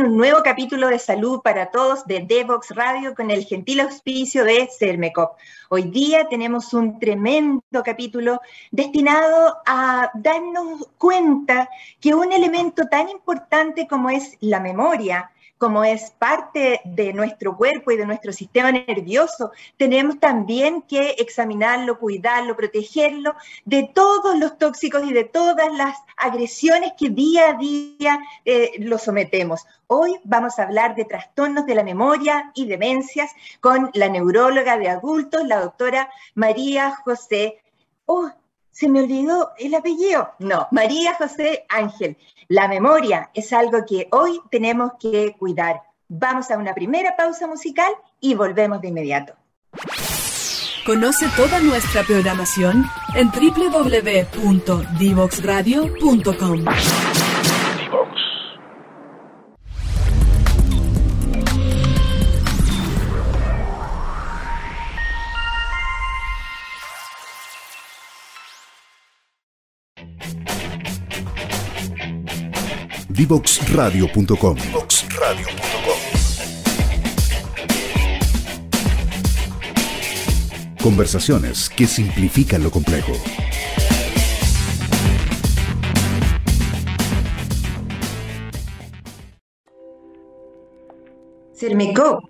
un nuevo capítulo de Salud para Todos de Devox Radio con el gentil auspicio de Cermecop. Hoy día tenemos un tremendo capítulo destinado a darnos cuenta que un elemento tan importante como es la memoria, como es parte de nuestro cuerpo y de nuestro sistema nervioso, tenemos también que examinarlo, cuidarlo, protegerlo de todos los tóxicos y de todas las agresiones que día a día eh, lo sometemos. Hoy vamos a hablar de trastornos de la memoria y demencias con la neuróloga de adultos, la doctora María José. Se me olvidó el apellido. No, María José Ángel. La memoria es algo que hoy tenemos que cuidar. Vamos a una primera pausa musical y volvemos de inmediato. Conoce toda nuestra programación en www.divoxradio.com. Divoxradio.com. Conversaciones que simplifican lo complejo. Cermecop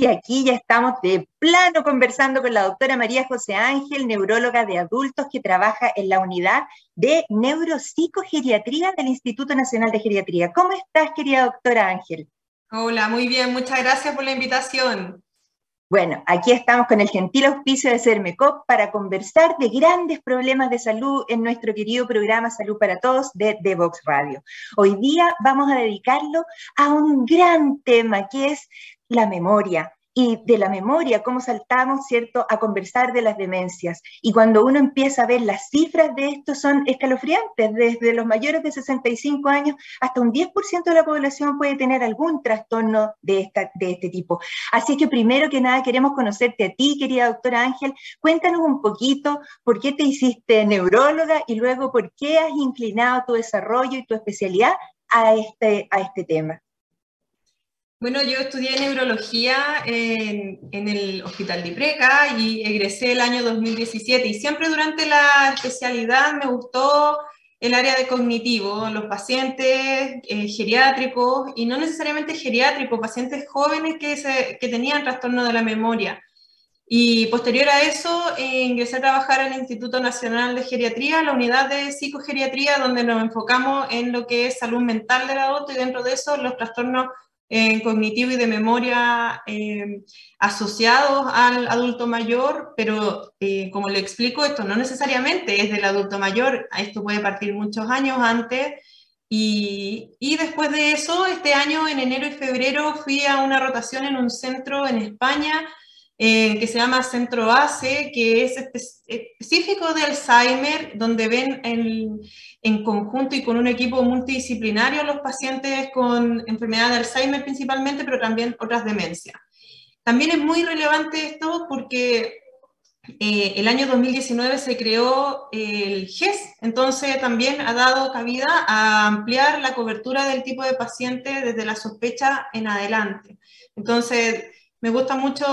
Y aquí ya estamos de plano conversando con la doctora María José Ángel, neuróloga de adultos que trabaja en la unidad de neuropsicogeriatría del Instituto Nacional de Geriatría. ¿Cómo estás, querida doctora Ángel? Hola, muy bien, muchas gracias por la invitación. Bueno, aquí estamos con el gentil auspicio de CERMECOP para conversar de grandes problemas de salud en nuestro querido programa Salud para Todos de Vox Radio. Hoy día vamos a dedicarlo a un gran tema que es la memoria, y de la memoria, cómo saltamos, ¿cierto?, a conversar de las demencias. Y cuando uno empieza a ver las cifras de esto son escalofriantes, desde los mayores de 65 años hasta un 10% de la población puede tener algún trastorno de, esta, de este tipo. Así que primero que nada queremos conocerte a ti, querida doctora Ángel. Cuéntanos un poquito por qué te hiciste neuróloga y luego por qué has inclinado tu desarrollo y tu especialidad a este, a este tema. Bueno, yo estudié neurología en, el Hospital de Ipreca y egresé el año 2017 y siempre durante la especialidad me gustó el área de cognitivo, los pacientes eh, geriátricos y no necesariamente geriátricos, pacientes jóvenes que, que tenían trastorno de la memoria. Y posterior a eso eh, ingresé a trabajar en el Instituto Nacional de Geriatría, la unidad de psicogeriatría, donde nos enfocamos en lo que es salud mental del adulto y dentro de eso los trastornos eh, cognitivo y de memoria eh, asociados al adulto mayor, pero eh, como le explico, esto no necesariamente es del adulto mayor, esto puede partir muchos años antes. Y, y, después de eso, este año, en enero y febrero, fui a una rotación en un centro en España que se llama Centro ACE, que es específico de Alzheimer, donde ven el, en conjunto y con un equipo multidisciplinario los pacientes con enfermedad de Alzheimer principalmente, pero también otras demencias. También es muy relevante esto porque eh, el año 2019 se creó el GES, entonces también ha dado cabida a ampliar la cobertura del tipo de paciente desde la sospecha en adelante. Entonces, me gusta mucho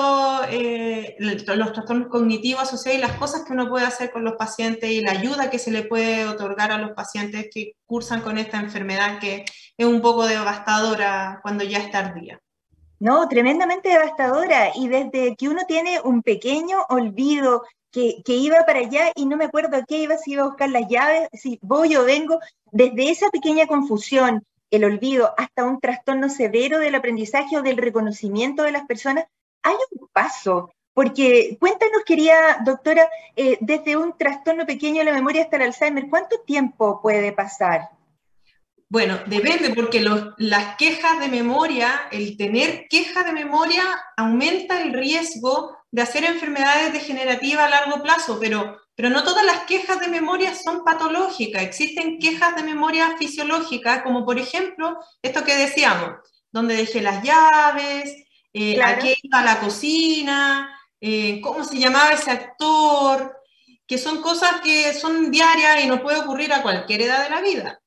eh, los trastornos cognitivos asociados y las cosas que uno puede hacer con los pacientes y la ayuda que se le puede otorgar a los pacientes que cursan con esta enfermedad que es un poco devastadora cuando ya es tardía. No, tremendamente devastadora. Y desde que uno tiene un pequeño olvido que, que, iba para allá y no me acuerdo qué iba, si iba a buscar las llaves, si voy o vengo, desde esa pequeña confusión el olvido, hasta un trastorno severo del aprendizaje o del reconocimiento de las personas, hay un paso. Porque cuéntanos, querida doctora, eh, desde un trastorno pequeño de la memoria hasta el Alzheimer, ¿cuánto tiempo puede pasar? Bueno, depende porque las quejas de memoria, el tener quejas de memoria aumenta el riesgo de hacer enfermedades degenerativas a largo plazo, pero, pero no todas las quejas de memoria son patológicas. Existen quejas de memoria fisiológica, como por ejemplo esto que decíamos, donde dejé las llaves, eh, aquí iba a la cocina, eh, cómo se llamaba ese actor, que son cosas que son diarias y nos puede ocurrir a cualquier edad de la vida.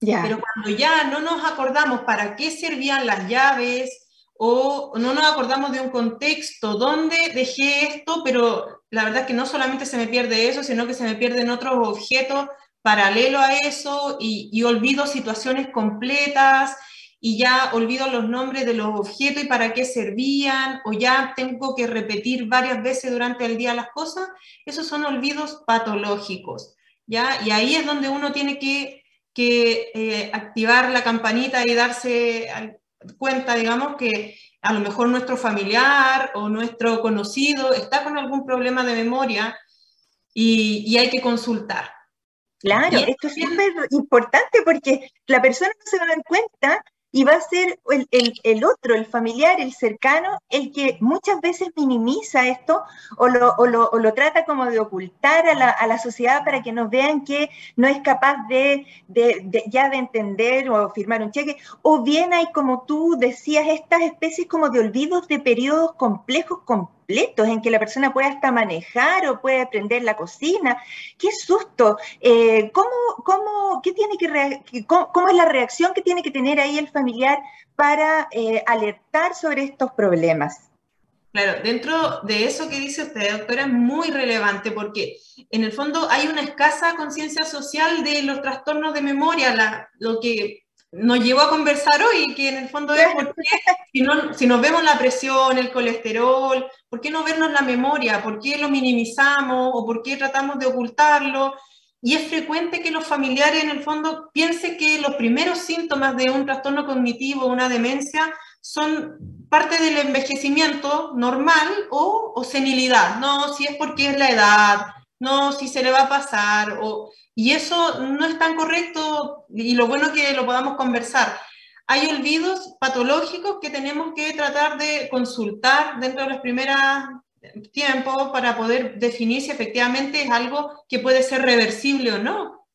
Pero cuando ya no nos acordamos para qué servían las llaves o no nos acordamos de un contexto donde dejé esto, pero la verdad es que no solamente se me pierde eso, sino que se me pierden otros objetos paralelo a eso y, y olvido situaciones completas y ya olvido los nombres de los objetos y para qué servían, o ya tengo que repetir varias veces durante el día las cosas, esos son olvidos patológicos, ¿ya? Y ahí es donde uno tiene que que eh, activar la campanita y darse cuenta, digamos, que a lo mejor nuestro familiar o nuestro conocido está con algún problema de memoria y, hay que consultar. Claro, esto es súper importante porque la persona no se va a dar cuenta y va a ser el, otro, el familiar, el cercano, el que muchas veces minimiza esto o lo, o lo, trata como de ocultar a la, a la, sociedad para que nos vean que no es capaz de, de, ya de entender o firmar un cheque. O bien hay, como tú decías, estas especies como de olvidos de periodos complejos, complejos en que la persona puede hasta manejar o puede aprender la cocina. ¡Qué susto! Eh, ¿cómo, cómo, qué tiene que cómo, es la reacción que tiene que tener ahí el familiar para eh, alertar sobre estos problemas? Claro, dentro de eso que dice usted, doctora, es muy relevante porque en el fondo hay una escasa conciencia social de los trastornos de memoria, lo que nos llevó a conversar hoy, que en el fondo es por qué, si, no, si nos vemos la presión, el colesterol, ¿por qué no vernos la memoria? ¿Por qué lo minimizamos o por qué tratamos de ocultarlo? Y es frecuente que los familiares en el fondo piensen que los primeros síntomas de un trastorno cognitivo, una demencia, son parte del envejecimiento normal o, o senilidad. No, si es porque es la edad, no, si se le va a pasar, o, y eso no es tan correcto y lo bueno que lo podamos conversar. Hay olvidos patológicos que tenemos que tratar de consultar dentro de los primeros tiempos para poder definir si efectivamente es algo que puede ser reversible o no.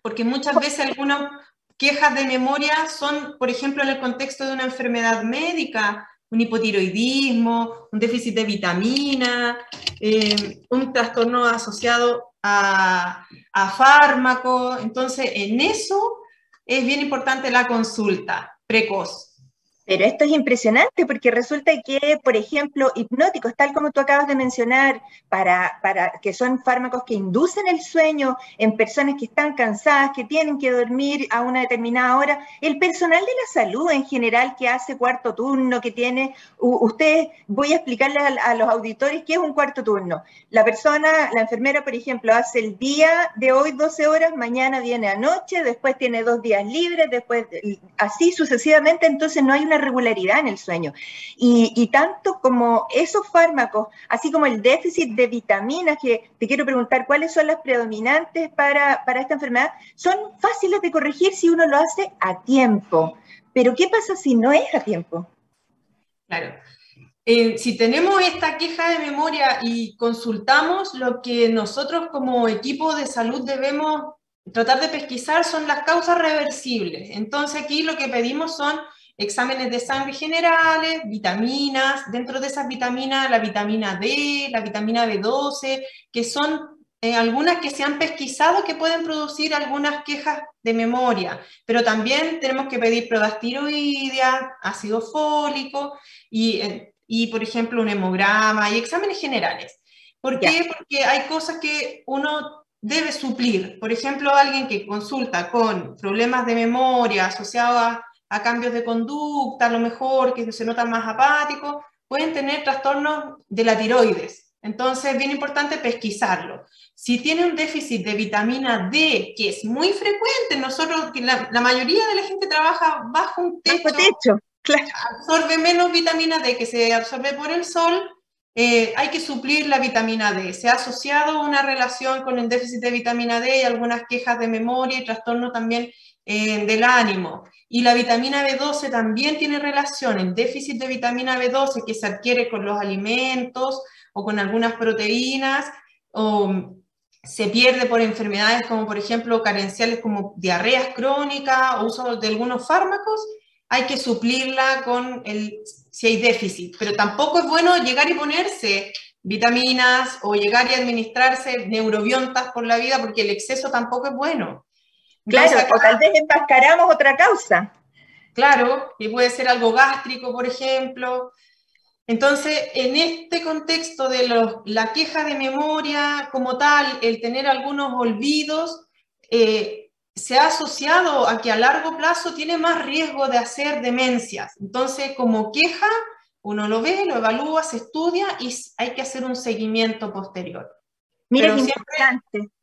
Porque muchas veces algunas quejas de memoria son, por ejemplo, en el contexto de una enfermedad médica, un hipotiroidismo, un déficit de vitamina, eh, un trastorno asociado a, a fármacos. Entonces, en eso es bien importante la consulta precoz. Pero esto es impresionante porque resulta que, por ejemplo, hipnóticos, tal como tú acabas de mencionar, para, para, que son fármacos que inducen el sueño en personas que están cansadas, que tienen que dormir a una determinada hora, el personal de la salud en general que hace cuarto turno, que tiene, ustedes, voy a explicarles a, los auditores qué es un cuarto turno. La persona, la enfermera, por ejemplo, hace el día de hoy 12 horas, mañana viene anoche, después tiene dos días libres, después así sucesivamente, entonces no hay una regularidad en el sueño. Y, tanto como esos fármacos, así como el déficit de vitaminas, que te quiero preguntar cuáles son las predominantes para, para esta enfermedad, son fáciles de corregir si uno lo hace a tiempo. Pero ¿qué pasa si no es a tiempo? Claro. Eh, si tenemos esta queja de memoria y consultamos, lo que nosotros como equipo de salud debemos tratar de pesquisar son las causas reversibles. Entonces aquí lo que pedimos son exámenes de sangre generales, vitaminas, dentro de esas vitaminas la vitamina D, la vitamina B12, que son eh, algunas que se han pesquisado que pueden producir algunas quejas de memoria, pero también tenemos que pedir pruebas tiroideas, ácido fólico y, eh, y, por ejemplo, un hemograma y exámenes generales. ¿Por qué? Porque hay cosas que uno debe suplir. Por ejemplo, alguien que consulta con problemas de memoria asociados a a cambios de conducta, a lo mejor que se notan más apáticos, pueden tener trastornos de la tiroides. Entonces, es bien importante pesquisarlo. si tiene un déficit de vitamina D, que es muy frecuente, nosotros, la, la mayoría de la gente trabaja bajo un techo, bajo techo claro. absorbe menos vitamina D que se absorbe por el sol, eh, hay que suplir la vitamina D. Se ha asociado una relación con el déficit de vitamina D y algunas quejas de memoria y trastorno también eh, del ánimo. Y la vitamina B12 también tiene relación, el déficit de vitamina B12 que se adquiere con los alimentos o con algunas proteínas, o se pierde por enfermedades como por ejemplo carenciales como diarreas crónicas o uso de algunos fármacos, hay que suplirla con el, si hay déficit. Pero tampoco es bueno llegar y ponerse vitaminas o llegar y administrarse neurobiontas por la vida porque el exceso tampoco es bueno. Claro, o tal vez enmascaramos otra causa. Claro, que puede ser algo gástrico, por ejemplo. Entonces, en este contexto de la queja de memoria como tal, el tener algunos olvidos, eh, se ha asociado a que a largo plazo tiene más riesgo de hacer demencias. Entonces, como queja, uno lo ve, lo evalúa, se estudia y hay que hacer un seguimiento posterior. Mira qué importante.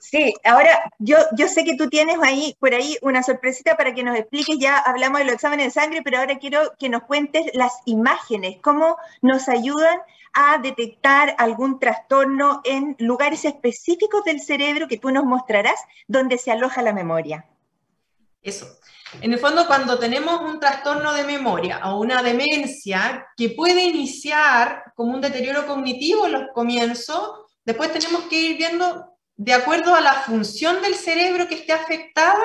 Sí, ahora yo, yo sé que tú tienes ahí por ahí una sorpresita para que nos expliques, ya hablamos de los exámenes de sangre, pero ahora quiero que nos cuentes las imágenes, cómo nos ayudan a detectar algún trastorno en lugares específicos del cerebro que tú nos mostrarás donde se aloja la memoria. Eso. En el fondo, cuando tenemos un trastorno de memoria o una demencia que puede iniciar como un deterioro cognitivo en los comienzos, después tenemos que ir viendo de acuerdo a la función del cerebro que esté afectada,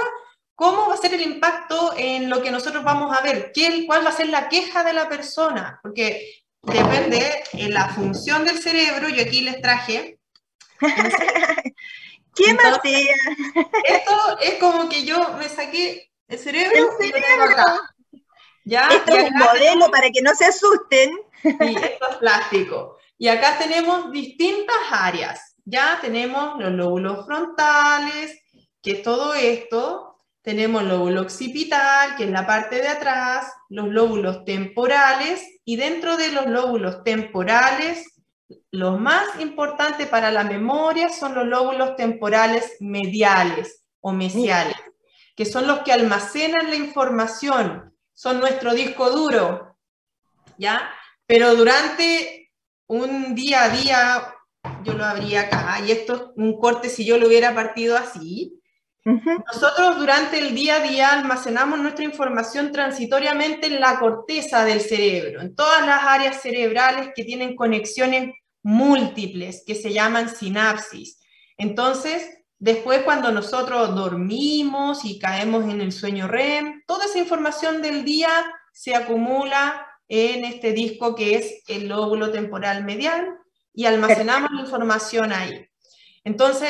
cómo va a ser el impacto en lo que nosotros vamos a ver, ¿Qué, cuál va a ser la queja de la persona, porque depende de la función del cerebro, yo aquí les traje. ¿Qué más? Esto es como que yo me saqué el cerebro, tengo acá. ¿Ya? Esto es un modelo para que no se asusten. Sí, esto es plástico. Y acá tenemos distintas áreas ya tenemos los lóbulos frontales, que es todo esto, tenemos el lóbulo occipital, que es la parte de atrás, los lóbulos temporales, y dentro de los lóbulos temporales, los más importantes para la memoria son los lóbulos temporales mediales o mesiales, que son los que almacenan la información, son nuestro disco duro, ¿ya? Pero durante un día a día, yo lo abría acá, y esto es un corte si yo lo hubiera partido así. Nosotros durante el día a día almacenamos nuestra información transitoriamente en la corteza del cerebro, en todas las áreas cerebrales que tienen conexiones múltiples, que se llaman sinapsis. Entonces, después cuando nosotros dormimos y caemos en el sueño REM, toda esa información del día se acumula en este disco que es el lóbulo temporal medial, y almacenamos la información ahí. Entonces,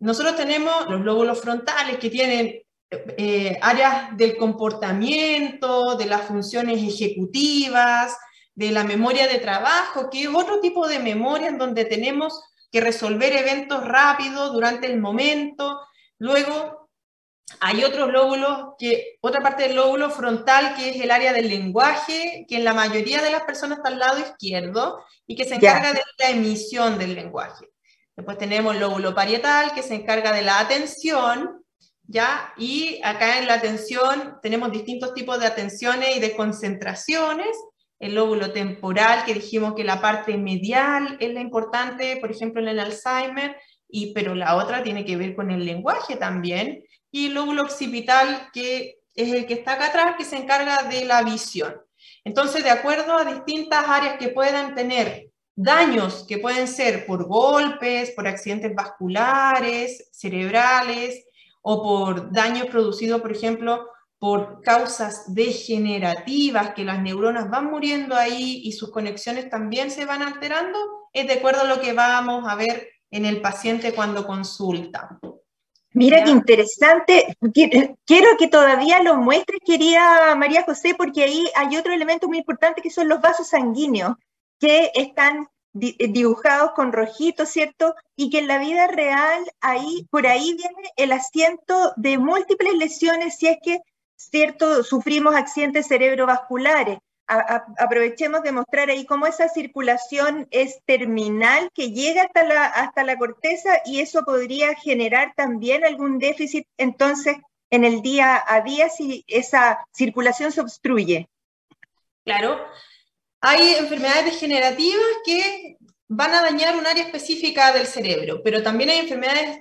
nosotros tenemos los lóbulos frontales que tienen eh, áreas del comportamiento, de las funciones ejecutivas, de la memoria de trabajo, que es otro tipo de memoria en donde tenemos que resolver eventos rápidos durante el momento. Luego, hay otros lóbulos, que, otra parte del lóbulo frontal, que es el área del lenguaje, que en la mayoría de las personas está al lado izquierdo y que se encarga de la emisión del lenguaje. Después tenemos el lóbulo parietal, que se encarga de la atención, ¿ya? Y acá en la atención tenemos distintos tipos de atenciones y de concentraciones. El lóbulo temporal, que dijimos que la parte medial es la importante, por ejemplo, en el Alzheimer, y, pero la otra tiene que ver con el lenguaje también y el lóbulo occipital, que es el que está acá atrás, que se encarga de la visión. Entonces, de acuerdo a distintas áreas que puedan tener daños, que pueden ser por golpes, por accidentes vasculares, cerebrales, o por daños producidos, por ejemplo, por causas degenerativas, que las neuronas van muriendo ahí y sus conexiones también se van alterando, es de acuerdo a lo que vamos a ver en el paciente cuando consulta. Mira qué interesante. Quiero que todavía lo muestres, querida María José, porque ahí hay otro elemento muy importante que son los vasos sanguíneos, que están dibujados con rojito, ¿cierto? Y que en la vida real, ahí, por ahí viene el asiento de múltiples lesiones si es que, ¿cierto?, sufrimos accidentes cerebrovasculares. aprovechemos de mostrar ahí cómo esa circulación es terminal que llega hasta la, hasta la corteza y eso podría generar también algún déficit entonces en el día a día si esa circulación se obstruye. Claro, hay enfermedades degenerativas que van a dañar un área específica del cerebro, pero también hay enfermedades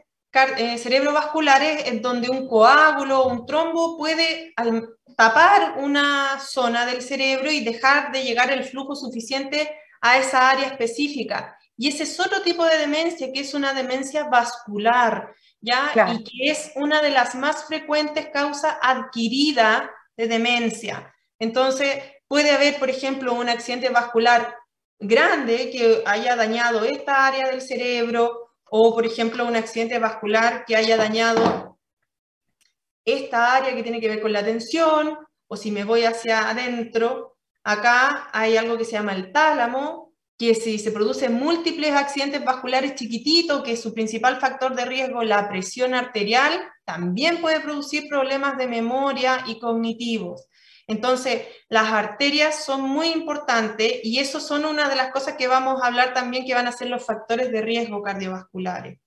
eh, cerebrovasculares en donde un coágulo o un trombo puede tapar una zona del cerebro y dejar de llegar el flujo suficiente a esa área específica. Y ese es otro tipo de demencia, que es una demencia vascular, ¿ya? Y que es una de las más frecuentes causas adquirida de demencia. Entonces, puede haber, por ejemplo, un accidente vascular grande que haya dañado esta área del cerebro o, por ejemplo, un accidente vascular que haya dañado esta área que tiene que ver con la tensión, o si me voy hacia adentro, acá hay algo que se llama el tálamo, que si se producen múltiples accidentes vasculares chiquititos, que es su principal factor de riesgo, la presión arterial, también puede producir problemas de memoria y cognitivos. Entonces, las arterias son muy importantes y eso son una de las cosas que vamos a hablar también que van a ser los factores de riesgo cardiovasculares.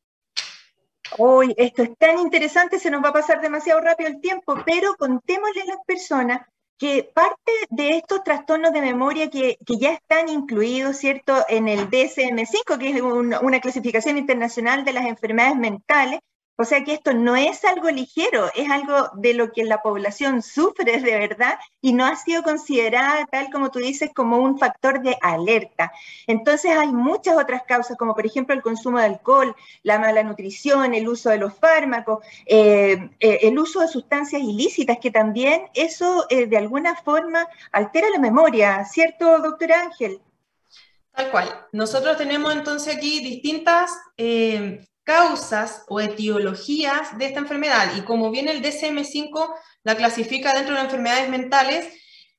Hoy esto es tan interesante, se nos va a pasar demasiado rápido el tiempo, pero contémosle a las personas que parte de estos trastornos de memoria que, ya están incluidos, ¿cierto?, en el DSM-5, que es una clasificación internacional de las enfermedades mentales, o sea que esto no es algo ligero, es algo de lo que la población sufre de verdad y no ha sido considerada, tal como tú dices, como un factor de alerta. Entonces hay muchas otras causas, como por ejemplo el consumo de alcohol, la mala nutrición, el uso de los fármacos, eh, eh, el uso de sustancias ilícitas, que también eso eh, de alguna forma altera la memoria, ¿cierto, doctor Ángel? Tal cual. Nosotros tenemos entonces aquí distintas causas o etiologías de esta enfermedad. Y como viene el DSM5 la clasifica dentro de enfermedades mentales,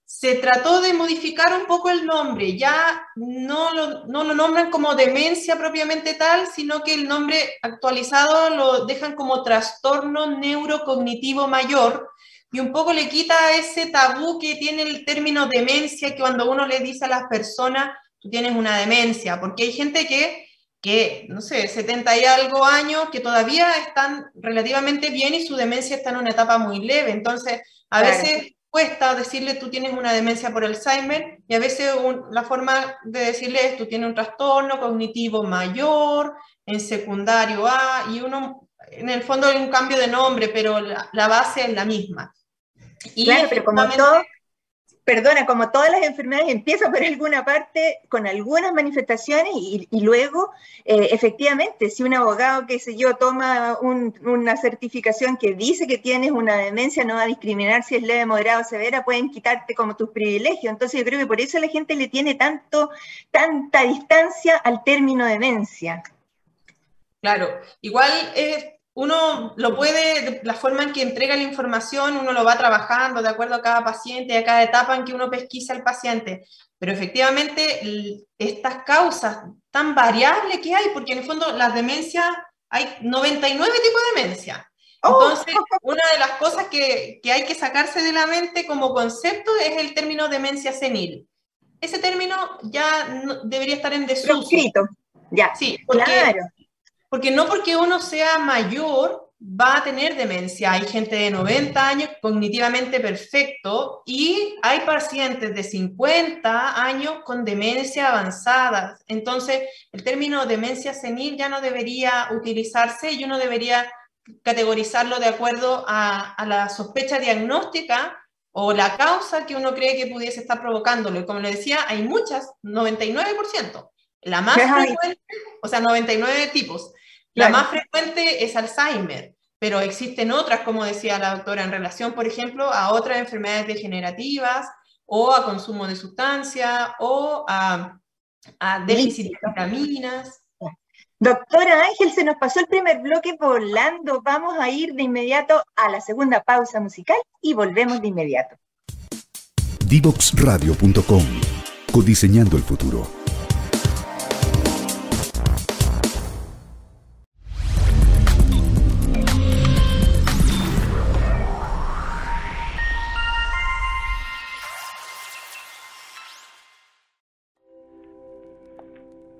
se trató de modificar un poco el nombre. Ya no lo, no lo nombran como demencia propiamente tal, sino que el nombre actualizado lo dejan como trastorno neurocognitivo mayor. Y un poco le quita ese tabú que tiene el término demencia, que cuando uno le dice a las personas, tú tienes una demencia, porque hay gente que que, no sé, 70 y algo años, que todavía están relativamente bien y su demencia está en una etapa muy leve. Entonces, a veces cuesta decirle tú tienes una demencia por Alzheimer y a veces la forma de decirle es tú tienes un trastorno cognitivo mayor en secundario A y uno, en el fondo hay un cambio de nombre, pero la, base es la misma. Y claro, pero como todo, perdona, como todas las enfermedades, empieza por alguna parte con algunas manifestaciones y, luego, eh, efectivamente, si un abogado, qué sé yo, toma una certificación que dice que tienes una demencia, no va a discriminar si es leve, moderada o severa, pueden quitarte como tus privilegios. Entonces yo creo que por eso la gente le tiene tanto, tanta distancia al término demencia. Claro, igual es uno lo puede, la forma en que entrega la información, uno lo va trabajando de acuerdo a cada paciente, a cada etapa en que uno pesquisa al paciente. Pero efectivamente, estas causas tan variables que hay, porque en el fondo las demencias, hay 99 tipos de demencia. Oh. Entonces, una de las cosas que, que, hay que sacarse de la mente como concepto es el término demencia senil. Ese término ya debería estar en desuso. Ya, sí, claro porque no porque uno sea mayor va a tener demencia. Hay gente de 90 años cognitivamente perfecto y hay pacientes de 50 años con demencia avanzada. Entonces, el término demencia senil ya no debería utilizarse y uno debería categorizarlo de acuerdo a, la sospecha diagnóstica o la causa que uno cree que pudiese estar provocándolo. Y como le decía, hay muchas, 99%. La más frecuente, o sea, 99 tipos. La más frecuente es Alzheimer, pero existen otras, como decía la doctora, en relación, por ejemplo, a otras enfermedades degenerativas o a consumo de sustancias o a, déficit de vitaminas. Doctora Ángel, se nos pasó el primer bloque volando. Vamos a ir de inmediato a la segunda pausa musical y volvemos de inmediato. Divoxradio.com Codiseñando el futuro.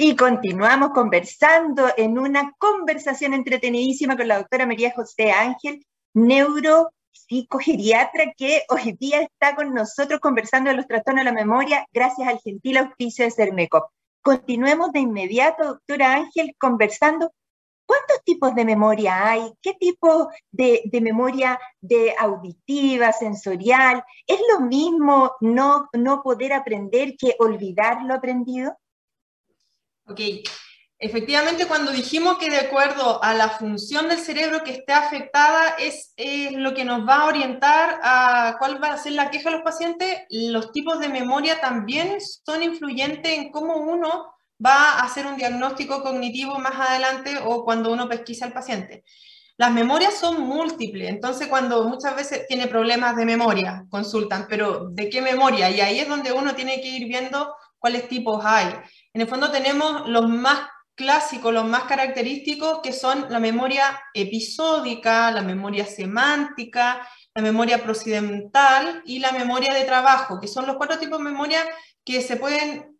Y continuamos conversando en una conversación entretenidísima con la doctora María José Ángel, neuropsicogeriatra, que hoy día está con nosotros conversando de los trastornos de la memoria gracias al gentil auspicio de CERMECOP. Continuemos de inmediato, doctora Ángel, conversando. ¿Cuántos tipos de memoria hay? ¿Qué tipo de, de, memoria de auditiva, sensorial? ¿Es lo mismo no, no poder aprender que olvidar lo aprendido? Ok, efectivamente cuando dijimos que de acuerdo a la función del cerebro que esté afectada es, lo que nos va a orientar a cuál va a ser la queja de los pacientes, los tipos de memoria también son influyentes en cómo uno va a hacer un diagnóstico cognitivo más adelante o cuando uno pesquisa al paciente. Las memorias son múltiples, entonces cuando muchas veces tiene problemas de memoria, consultan, pero ¿de qué memoria? Y ahí es donde uno tiene que ir viendo cuáles tipos hay. En el fondo tenemos los más clásicos, los más característicos, que son la memoria episódica, la memoria semántica, la memoria procedimental y la memoria de trabajo, que son los cuatro tipos de memoria que se pueden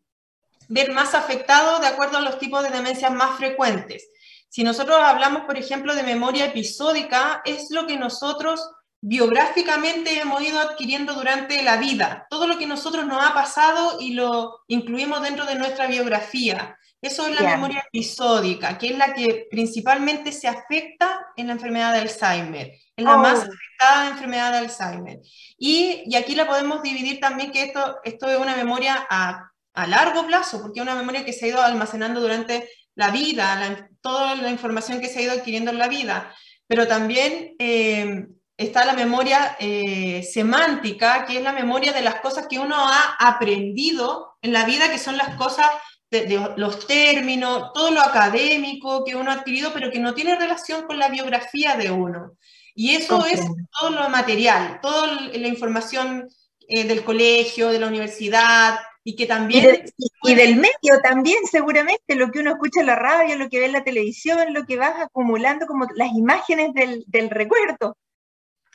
ver más afectados de acuerdo a los tipos de demencias más frecuentes. Si nosotros hablamos, por ejemplo, de memoria episódica, es lo que nosotros biográficamente hemos ido adquiriendo durante la vida, todo lo que nosotros nos ha pasado y lo incluimos dentro de nuestra biografía. Eso es la memoria episódica, que es la que principalmente se afecta en la enfermedad de Alzheimer, es la más oh. afectada de enfermedad de Alzheimer. Y, y, aquí la podemos dividir también que esto, esto es una memoria a, a, largo plazo, porque es una memoria que se ha ido almacenando durante la vida, toda la información que se ha ido adquiriendo en la vida, pero también... Eh, está la memoria eh, semántica, que es la memoria de las cosas que uno ha aprendido en la vida, que son las cosas de, los términos, todo lo académico que uno ha adquirido, pero que no tiene relación con la biografía de uno. Y eso es todo lo material, toda la información eh, del colegio, de la universidad, y que también... Y, del medio también, seguramente, lo que uno escucha en la radio, lo que ve en la televisión, lo que vas acumulando como las imágenes del, del recuerdo.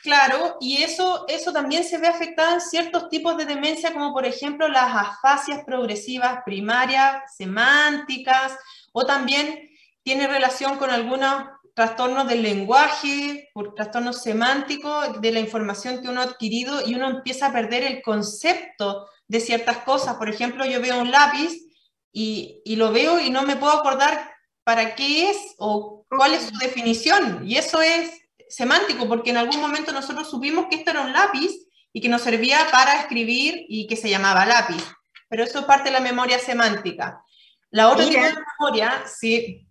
Claro, y eso, eso también se ve afectado en ciertos tipos de demencia, como por ejemplo las afasias progresivas primarias, semánticas, o también tiene relación con algunos trastornos del lenguaje, por trastornos semánticos, de la información que uno ha adquirido y uno empieza a perder el concepto de ciertas cosas. Por ejemplo, yo veo un lápiz y, y lo veo y no me puedo acordar para qué es o cuál es su definición. Y eso es semántico, porque en algún momento nosotros supimos que esto era un lápiz y que nos servía para escribir y que se llamaba lápiz. Pero eso es parte de la memoria semántica. La otra tipo de memoria, sí,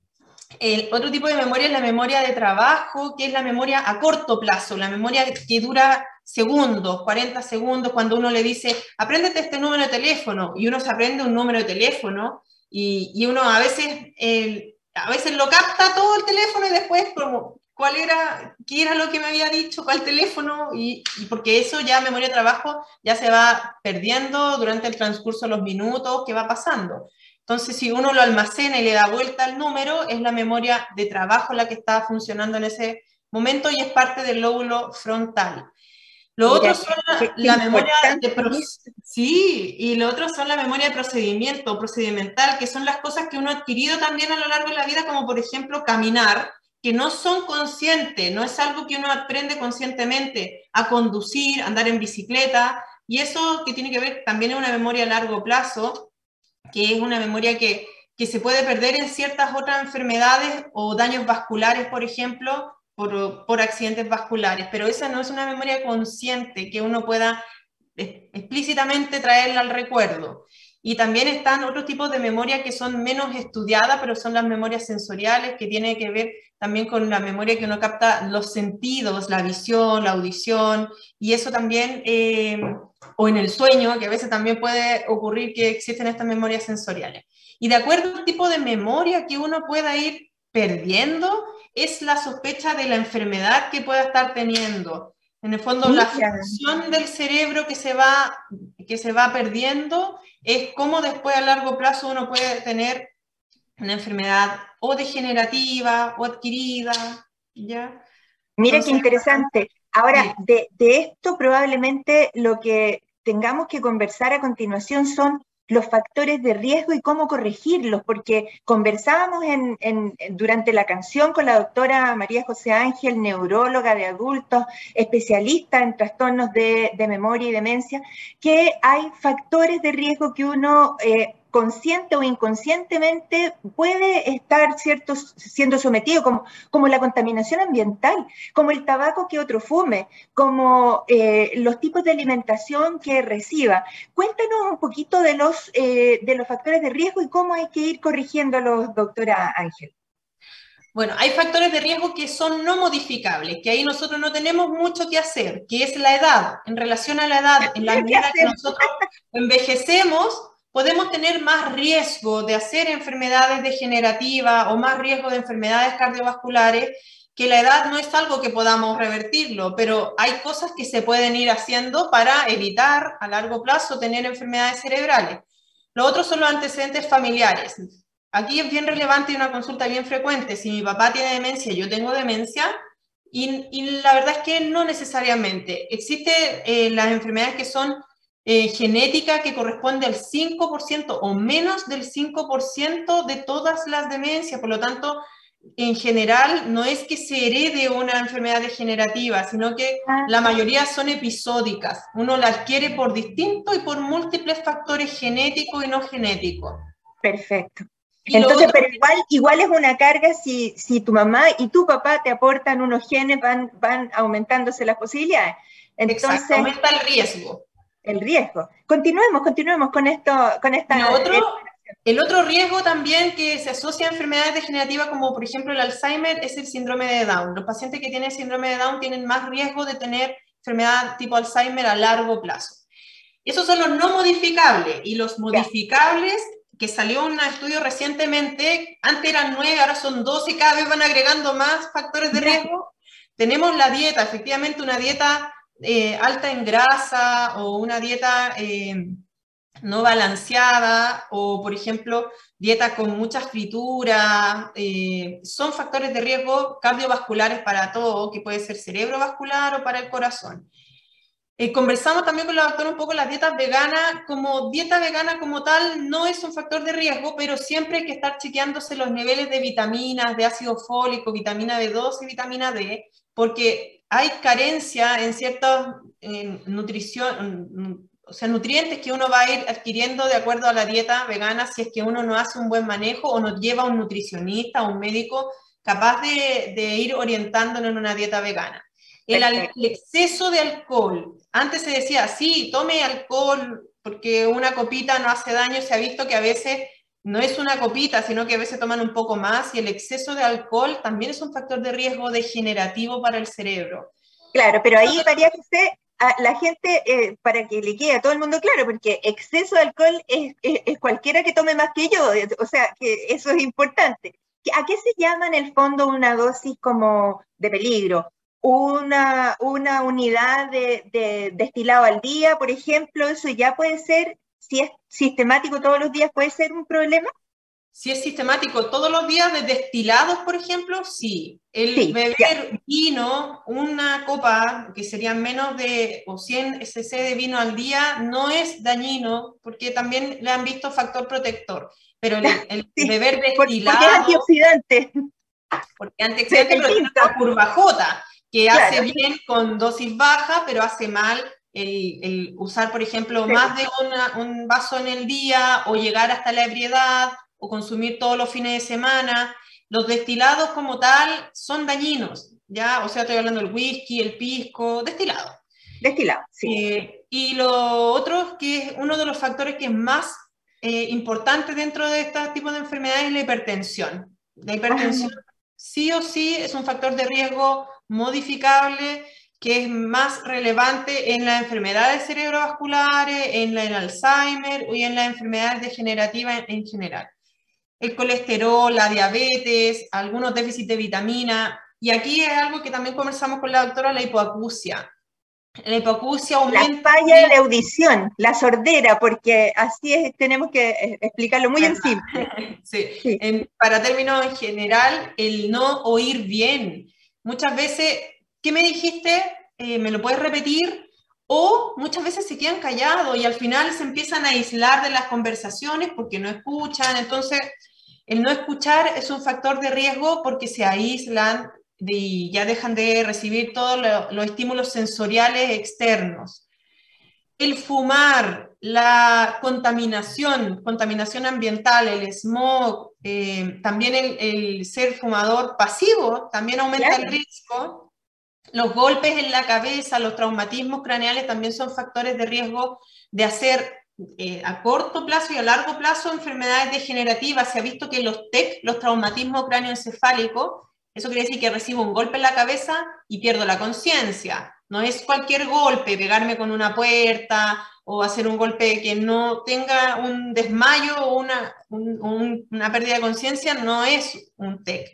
el otro tipo de memoria es la memoria de trabajo, que es la memoria a corto plazo, la memoria que dura segundos, 40 segundos, cuando uno le dice, apréndete este número de teléfono, y uno se aprende un número de teléfono, y, y uno a veces, a veces lo capta todo el teléfono y después como cuál era, qué era lo que me había dicho, cuál teléfono, y, porque eso ya memoria de trabajo ya se va perdiendo durante el transcurso de los minutos que va pasando. Entonces, si uno lo almacena y le da vuelta al número, es la memoria de trabajo la que está funcionando en ese momento y es parte del lóbulo frontal. Lo otro son la, memoria de sí, y lo otro son la memoria de procedimiento, procedimental, que son las cosas que uno ha adquirido también a lo largo de la vida, como por ejemplo caminar, que no son conscientes, no es algo que uno aprende conscientemente a conducir, andar en bicicleta, y eso que tiene que ver también es una memoria a largo plazo, que es una memoria que, que se puede perder en ciertas otras enfermedades o daños vasculares, por ejemplo, por, por accidentes vasculares, pero esa no es una memoria consciente que uno pueda explícitamente traerla al recuerdo. Y también están otros tipos de memoria que son menos estudiadas, pero son las memorias sensoriales, que tiene que ver también con la memoria que uno capta los sentidos, la visión, la audición, y eso también, eh, o en el sueño, que a veces también puede ocurrir que existen estas memorias sensoriales. Y de acuerdo al tipo de memoria que uno pueda ir perdiendo, es la sospecha de la enfermedad que pueda estar teniendo. En el fondo, la función del cerebro que se, va, que se va perdiendo es cómo después a largo plazo uno puede tener una enfermedad o degenerativa o adquirida, ¿ya? Mira qué interesante. Ahora, de, de, esto probablemente lo que tengamos que conversar a continuación son los factores de riesgo y cómo corregirlos, porque conversábamos en, durante la canción con la doctora María José Ángel, neuróloga de adultos, especialista en trastornos de, memoria y demencia, que hay factores de riesgo que uno eh, consciente o inconscientemente puede estar cierto, siendo sometido, como, como la contaminación ambiental, como el tabaco que otro fume, como eh, los tipos de alimentación que reciba. Cuéntanos un poquito de los, eh, de los factores de riesgo y cómo hay que ir corrigiéndolos, doctora Ángel. Bueno, hay factores de riesgo que son no modificables, que ahí nosotros no tenemos mucho que hacer, que es la edad. En relación a la edad, en la medida que nosotros envejecemos, podemos tener más riesgo de hacer enfermedades degenerativas o más riesgo de enfermedades cardiovasculares, que la edad no es algo que podamos revertirlo, pero hay cosas que se pueden ir haciendo para evitar a largo plazo tener enfermedades cerebrales. Lo otro son los antecedentes familiares. Aquí es bien relevante y una consulta bien frecuente. Si mi papá tiene demencia, yo tengo demencia, y, la verdad es que no necesariamente. Existen eh, las enfermedades que son eh, genética que corresponde al 5% o menos del 5% de todas las demencias. Por lo tanto, en general no es que se herede una enfermedad degenerativa, sino que la mayoría son episódicas. Uno la adquiere por distinto y por múltiples factores genéticos y no genéticos. Perfecto. Entonces, pero igual, igual es una carga si, si tu mamá y tu papá te aportan unos genes, van, van aumentándose las posibilidades. Entonces, aumenta el riesgo el riesgo. Continuemos, continuemos con esto, con esta. Otro, el otro riesgo también que se asocia a enfermedades degenerativas como por ejemplo el Alzheimer es el síndrome de Down. Los pacientes que tienen síndrome de Down tienen más riesgo de tener enfermedad tipo Alzheimer a largo plazo. Esos son los no modificables y los modificables que salió un estudio recientemente, antes eran nueve, ahora son 12 y cada vez van agregando más factores de riesgo. Tenemos la dieta, efectivamente una dieta eh, alta en grasa o una dieta eh, no balanceada o, por ejemplo, dieta con muchas frituras, eh, son factores de riesgo cardiovasculares para todo, que puede ser cerebrovascular o para el corazón. conversamos también con la doctora un poco las dietas veganas, como dieta vegana como tal no es un factor de riesgo, pero siempre hay que estar chequeándose los niveles de vitaminas, de ácido fólico, vitamina B2 y vitamina D, porque hay carencia en ciertos nutrición, o sea, nutrientes que uno va a ir adquiriendo de acuerdo a la dieta vegana si es que uno no hace un buen manejo o no lleva a un nutricionista o un médico capaz de, ir orientándolo en una dieta vegana. El, el, exceso de alcohol. Antes se decía, sí, tome alcohol porque una copita no hace daño. Se ha visto que a veces no es una copita, sino que a veces toman un poco más y el exceso de alcohol también es un factor de riesgo degenerativo para el cerebro. Claro, pero ahí, María José, la gente, eh, para que le quede a todo el mundo claro, porque exceso de alcohol es, cualquiera que tome más que yo, o sea, que eso es importante. ¿A qué se llama en el fondo una dosis como de peligro? Una, una unidad de, de destilado al día, por ejemplo, eso ya puede ser si es sistemático todos los días, puede ser un problema? Si es sistemático todos los días de destilados, por ejemplo, sí. El beber vino, una copa que serían menos de o 100 cc de vino al día, no es dañino porque también le han visto factor protector. Pero el, beber destilado... Porque es antioxidante. Porque antioxidante, pero tiene una curva J, que hace bien con dosis baja, pero hace mal el, usar, por ejemplo, más de un vaso en el día o llegar hasta la ebriedad o consumir todos los fines de semana. Los destilados como tal son dañinos, ¿ya? O sea, estoy hablando del whisky, el pisco, destilado. Destilado, sí. Eh, y lo otro que es uno de los factores que más eh, importante dentro de este tipo de enfermedades es la hipertensión. La hipertensión sí o sí es un factor de riesgo modificable que es más relevante en las enfermedades cerebrovasculares, en el Alzheimer y en las enfermedades degenerativas en, general. El colesterol, la diabetes, algunos déficits de vitamina. Y aquí es algo que también conversamos con la doctora, la hipoacusia. La hipoacusia aumenta... La falla de la audición, la sordera, porque así es, tenemos que eh, explicarlo muy en simple. sí, para términos en general, el no oír bien. Muchas veces ¿qué me dijiste? Eh, ¿Me lo puedes repetir? O muchas veces se quedan callados y al final se empiezan a aislar de las conversaciones porque no escuchan. Entonces, el no escuchar es un factor de riesgo porque se aíslan y ya dejan de recibir todos los estímulos sensoriales externos. El fumar, la contaminación, contaminación ambiental, el smog, eh, también el, ser fumador pasivo, también aumenta el riesgo. Los golpes en la cabeza, los traumatismos craneales también son factores de riesgo de hacer eh, a corto plazo y a largo plazo enfermedades degenerativas. Se ha visto que los TEC, los traumatismos cráneoencefálicos, eso quiere decir que recibo un golpe en la cabeza y pierdo la conciencia. No es cualquier golpe, pegarme con una puerta o hacer un golpe que no tenga un desmayo o una, una pérdida de conciencia, no es un TEC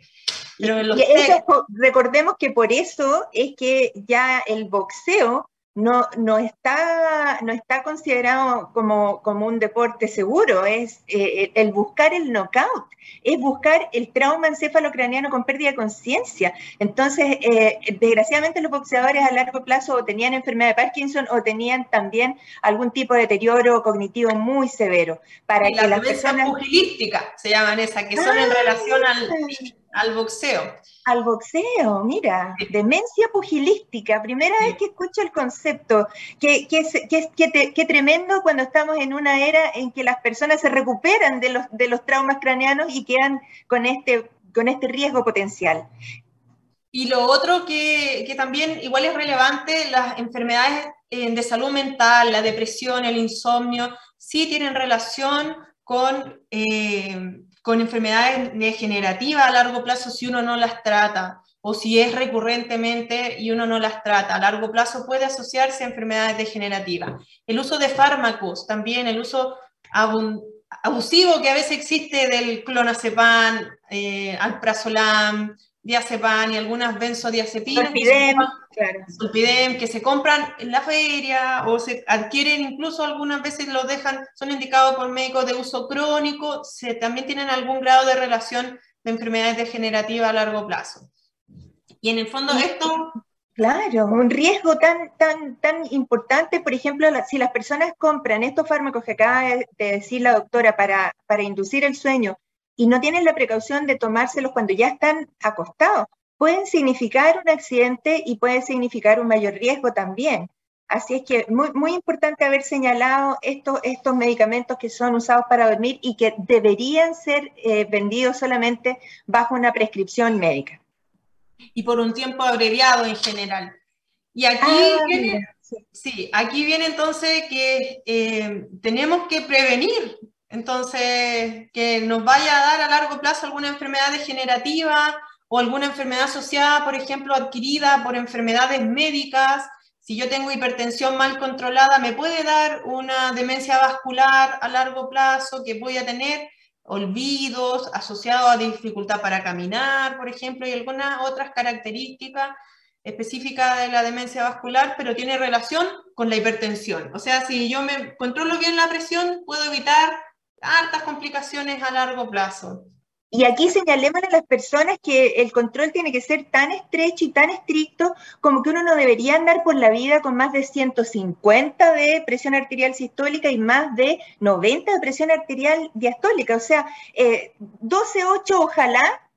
recordemos que por eso es que ya el boxeo no, no, está, no está considerado como, como un deporte seguro, es eh, el buscar el knockout, es buscar el trauma encefalocraniano con pérdida de conciencia. Entonces, eh, desgraciadamente los boxeadores a largo plazo o tenían enfermedad de Parkinson o tenían también algún tipo de deterioro cognitivo muy severo. Para que las personas... pugilística se llaman que son en relación al ah. Al boxeo. Al boxeo, mira, demencia pugilística, primera vez que escucho el concepto, qué que, tremendo cuando estamos en una era en que las personas se recuperan de los, de los traumas craneanos y quedan con este, con este riesgo potencial. Y lo otro que, que también igual es relevante, las enfermedades eh, de salud mental, la depresión, el insomnio, sí tienen relación con... Eh, con enfermedades degenerativas a largo plazo si uno no las trata o si es recurrentemente y uno no las trata. A largo plazo puede asociarse a enfermedades degenerativas. El uso de fármacos, también el uso abusivo que a veces existe del clonazepam, eh, alprazolam, diazepam y algunas benzodiazepinas claro. que se compran en la feria o se adquieren, incluso algunas veces lo dejan, son indicados por médicos de uso crónico, se, también tienen algún grado de relación de enfermedades degenerativas a largo plazo. Y en el fondo esto... Claro, un riesgo tan, tan, tan importante, por ejemplo, si las personas compran estos fármacos que acaba de decir la doctora para, para inducir el sueño y no tienen la precaución de tomárselos cuando ya están acostados, pueden significar un accidente y puede significar un mayor riesgo también. Así es que muy, muy importante haber señalado estos, estos medicamentos que son usados para dormir y que deberían ser eh, vendidos solamente bajo una prescripción médica. Y por un tiempo abreviado en general. Y aquí, ah, viene, sí. aquí viene entonces que eh, tenemos que prevenir entonces, que nos vaya a dar a largo plazo alguna enfermedad degenerativa o alguna enfermedad asociada, por ejemplo, adquirida por enfermedades médicas. Si yo tengo hipertensión mal controlada, me puede dar una demencia vascular a largo plazo que voy a tener olvidos asociados a dificultad para caminar, por ejemplo, y algunas otras características específicas de la demencia vascular, pero tiene relación con la hipertensión. O sea, si yo me controlo bien la presión, puedo evitar hartas complicaciones a largo plazo. Y aquí señalemos a las personas que el control tiene que ser tan estrecho y tan estricto como que uno no debería andar por la vida con más de 150 de presión arterial sistólica y más de 90 de presión arterial diastólica. O sea, 12, eh, 8 ojalá,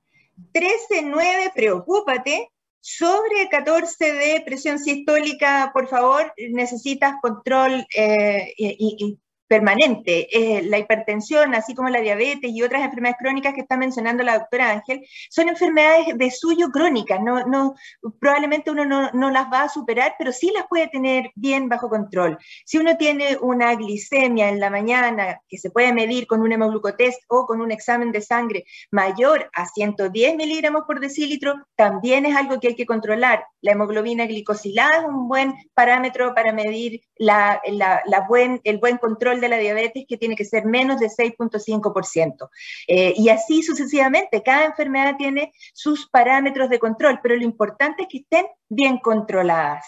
13, 9 preocúpate, sobre 14 de presión sistólica, por favor, necesitas control eh, y, permanente. La hipertensión, así como la diabetes y otras enfermedades crónicas que está mencionando la doctora Ángel, son enfermedades de suyo crónicas. No, no, probablemente uno no, no, las va a superar, pero sí las puede tener bien bajo control. Si uno tiene una glicemia en la mañana que se puede medir con un hemoglucotest o con un examen de sangre mayor a 110 miligramos por decilitro, también es algo que hay que controlar. La hemoglobina glicosilada es un buen parámetro para medir la, la, buen, el buen control de la diabetes que tiene que ser menos de 6.5%. Eh, y así sucesivamente, cada enfermedad tiene sus parámetros de control, pero lo importante es que estén bien controladas.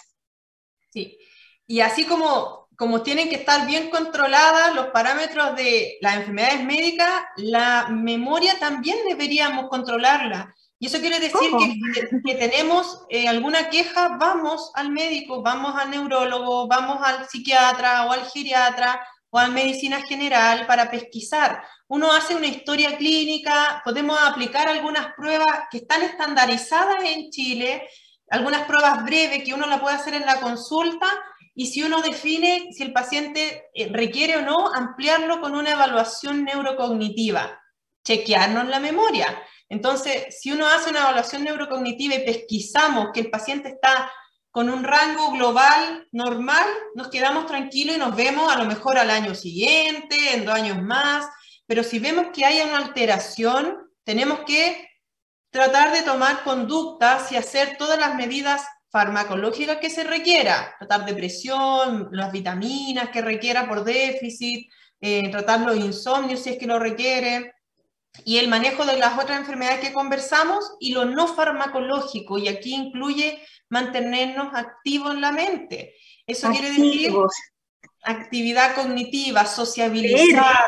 Sí, y así como, como tienen que estar bien controladas los parámetros de las enfermedades médicas, la memoria también deberíamos controlarla. Y eso quiere decir que, tenemos eh, alguna queja, vamos al médico, vamos al neurólogo, vamos al psiquiatra o al geriatra o a medicina general para pesquisar. Uno hace una historia clínica, podemos aplicar algunas pruebas que están estandarizadas en Chile, algunas pruebas breves que uno la puede hacer en la consulta y si uno define si el paciente eh, requiere o no, ampliarlo con una evaluación neurocognitiva, chequearnos la memoria. Entonces, si uno hace una evaluación neurocognitiva y pesquisamos que el paciente está con un rango global normal, nos quedamos tranquilos y nos vemos a lo mejor al año siguiente, en dos años más, pero si vemos que hay una alteración, tenemos que tratar de tomar conductas y hacer todas las medidas farmacológicas que se requiera, tratar de presión, las vitaminas que requiera por déficit, eh, tratar los insomnios si es que lo requiere, y el manejo de las otras enfermedades que conversamos y lo no farmacológico, y aquí incluye mantenernos activos en la mente. Eso quiere decir actividad cognitiva, sociabilizar,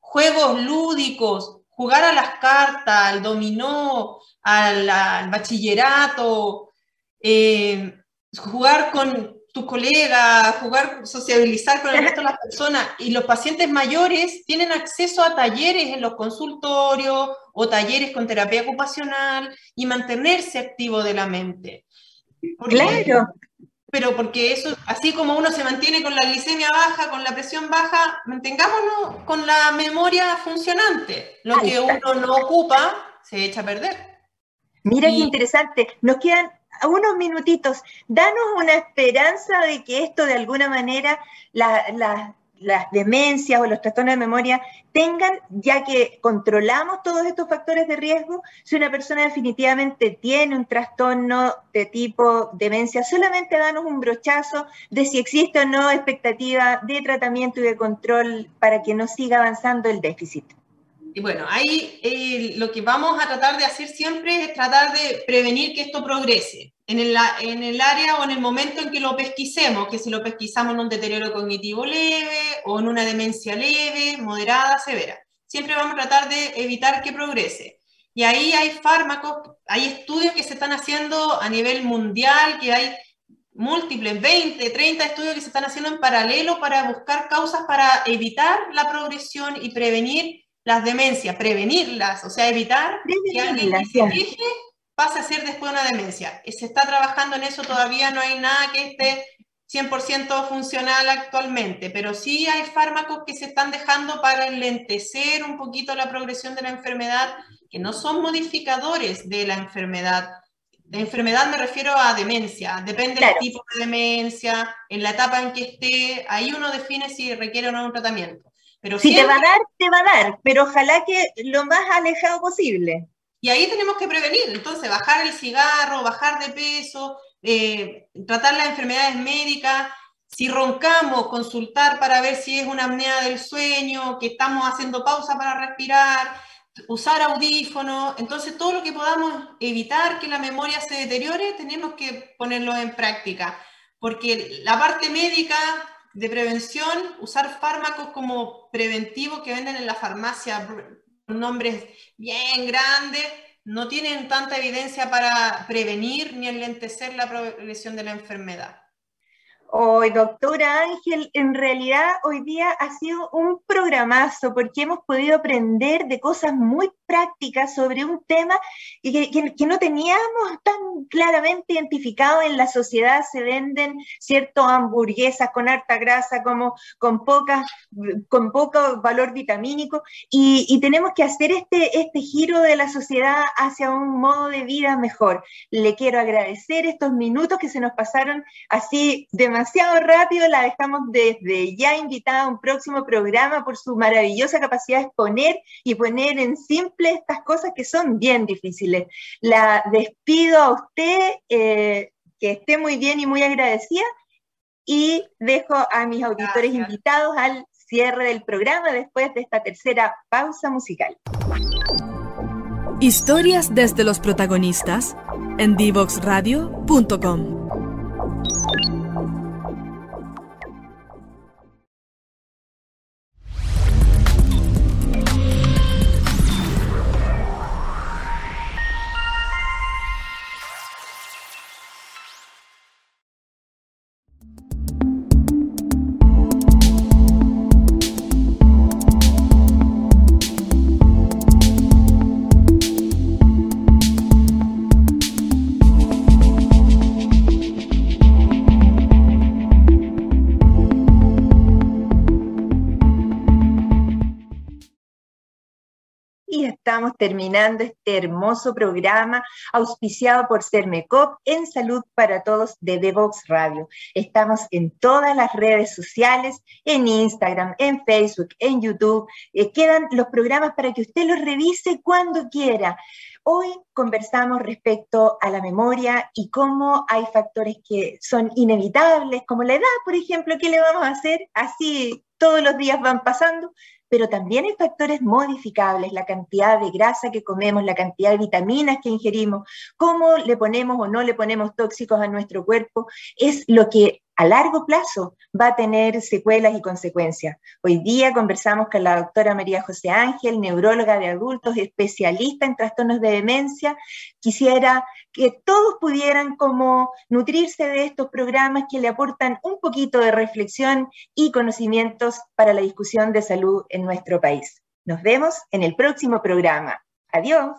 juegos lúdicos, jugar a las cartas, al dominó, al, bachillerato, eh, jugar con tus colegas, jugar, sociabilizar con el resto de las personas. Y los pacientes mayores tienen acceso a talleres en los consultorios o talleres con terapia ocupacional y mantenerse activo de la mente. Claro. Pero porque eso, así como uno se mantiene con la glicemia baja, con la presión baja, mantengámonos con la memoria funcionante. Lo que uno no ocupa se echa a perder. Mira qué interesante. Nos quedan unos minutitos, danos una esperanza de que esto de alguna manera, las demencias o los trastornos de memoria tengan, ya que controlamos todos estos factores de riesgo, si una persona definitivamente tiene un trastorno de tipo demencia, solamente danos un brochazo de si existe o no expectativa de tratamiento y de control para que no siga avanzando el déficit. Y bueno, ahí eh, lo que vamos a tratar de hacer siempre es tratar de prevenir que esto progrese en el, en el área o en el momento en que lo pesquisemos, que si lo pesquisamos en un deterioro cognitivo leve o en una demencia leve, moderada, severa. Siempre vamos a tratar de evitar que progrese. Y ahí hay fármacos, hay estudios que se están haciendo a nivel mundial, que hay múltiples, 20, 30 estudios que se están haciendo en paralelo para buscar causas para evitar la progresión y prevenir las demencias, prevenirlas, o sea, evitar que alguien que se pase a ser después una demencia. Se está trabajando en eso, todavía no hay nada que esté 100% funcional actualmente, pero sí hay fármacos que se están dejando para enlentecer un poquito la progresión de la enfermedad, que no son modificadores de la enfermedad. De enfermedad me refiero a demencia, depende del tipo de demencia, en la etapa en que esté, ahí uno define si requiere o no un tratamiento. Pero si te va a dar, te va a dar, pero ojalá que lo más alejado posible. Y ahí tenemos que prevenir, entonces bajar el cigarro, bajar de peso, eh, tratar las enfermedades médicas, si roncamos, consultar para ver si es una apnea del sueño, que estamos haciendo pausa para respirar, usar audífonos, entonces todo lo que podamos evitar que la memoria se deteriore, tenemos que ponerlo en práctica, porque la parte médica de prevención, usar fármacos como preventivos que venden en la farmacia, nombres bien grandes, no tienen tanta evidencia para prevenir ni enlentecer la progresión de la enfermedad. Hoy, doctora Ángel, en realidad hoy día ha sido un programazo porque hemos podido aprender de cosas muy prácticas sobre un tema que, no teníamos tan claramente identificado en la sociedad. Se venden ciertas hamburguesas con harta grasa, como con, poca, con poco valor vitamínico, y, tenemos que hacer este, este giro de la sociedad hacia un modo de vida mejor. Le quiero agradecer estos minutos que se nos pasaron así demasiado rápido, la dejamos desde ya invitada a un próximo programa por su maravillosa capacidad de exponer y poner en simple estas cosas que son bien difíciles. La despido a usted, eh, que esté muy bien y muy agradecida, y dejo a mis auditores invitados al cierre del programa después de esta tercera pausa musical. Historias desde los protagonistas en divoxradio.com. estamos terminando este hermoso programa auspiciado por Cermecop en Salud para Todos de Devox Radio. Estamos en todas las redes sociales, en Instagram, en Facebook, en YouTube. Eh, quedan los programas para que usted los revise cuando quiera. Hoy conversamos respecto a la memoria y cómo hay factores que son inevitables, como la edad, por ejemplo, ¿qué le vamos a hacer? Así todos los días van pasando, pero también hay factores modificables, la cantidad de grasa que comemos, la cantidad de vitaminas que ingerimos, cómo le ponemos o no le ponemos tóxicos a nuestro cuerpo, es lo que a largo plazo va a tener secuelas y consecuencias. Hoy día conversamos con la doctora María José Ángel, neuróloga de adultos, especialista en trastornos de demencia. Quisiera que todos pudieran como nutrirse de estos programas que le aportan un poquito de reflexión y conocimientos para la discusión de salud en nuestro país. Nos vemos en el próximo programa. Adiós.